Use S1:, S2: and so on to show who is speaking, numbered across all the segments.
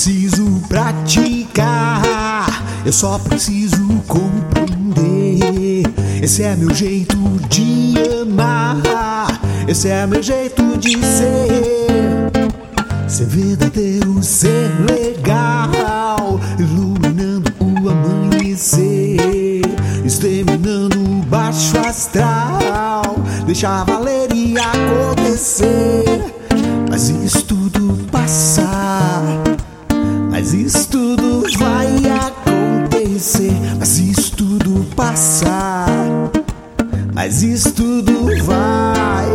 S1: preciso praticar, eu só preciso compreender. Esse é meu jeito de amar, esse é meu jeito de ser. Ser verdadeiro, ser legal, iluminando o amanhecer, exterminando o baixo astral, deixar valer e acontecer. Mas isso tudo passa, mas isso tudo vai.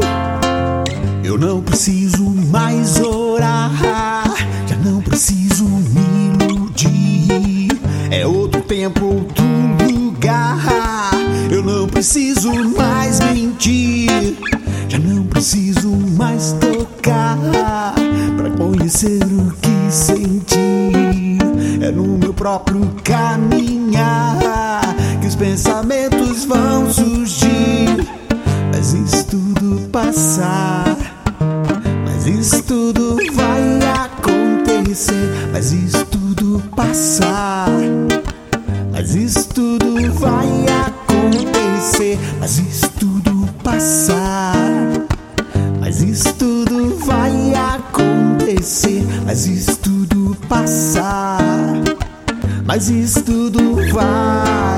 S1: Eu não preciso mais orar, já não preciso me iludir. É outro tempo, outro lugar. Eu não preciso mais mentir, já não preciso mais tocar pra conhecer o que senti. É no meu próprio caminhar passar. Mas isso tudo vai acontecer. Mas isso tudo passar. Mas isso tudo vai acontecer. Mas isso tudo passar. Mas isso tudo vai acontecer. Mas isso tudo passar. Mas isso tudo vai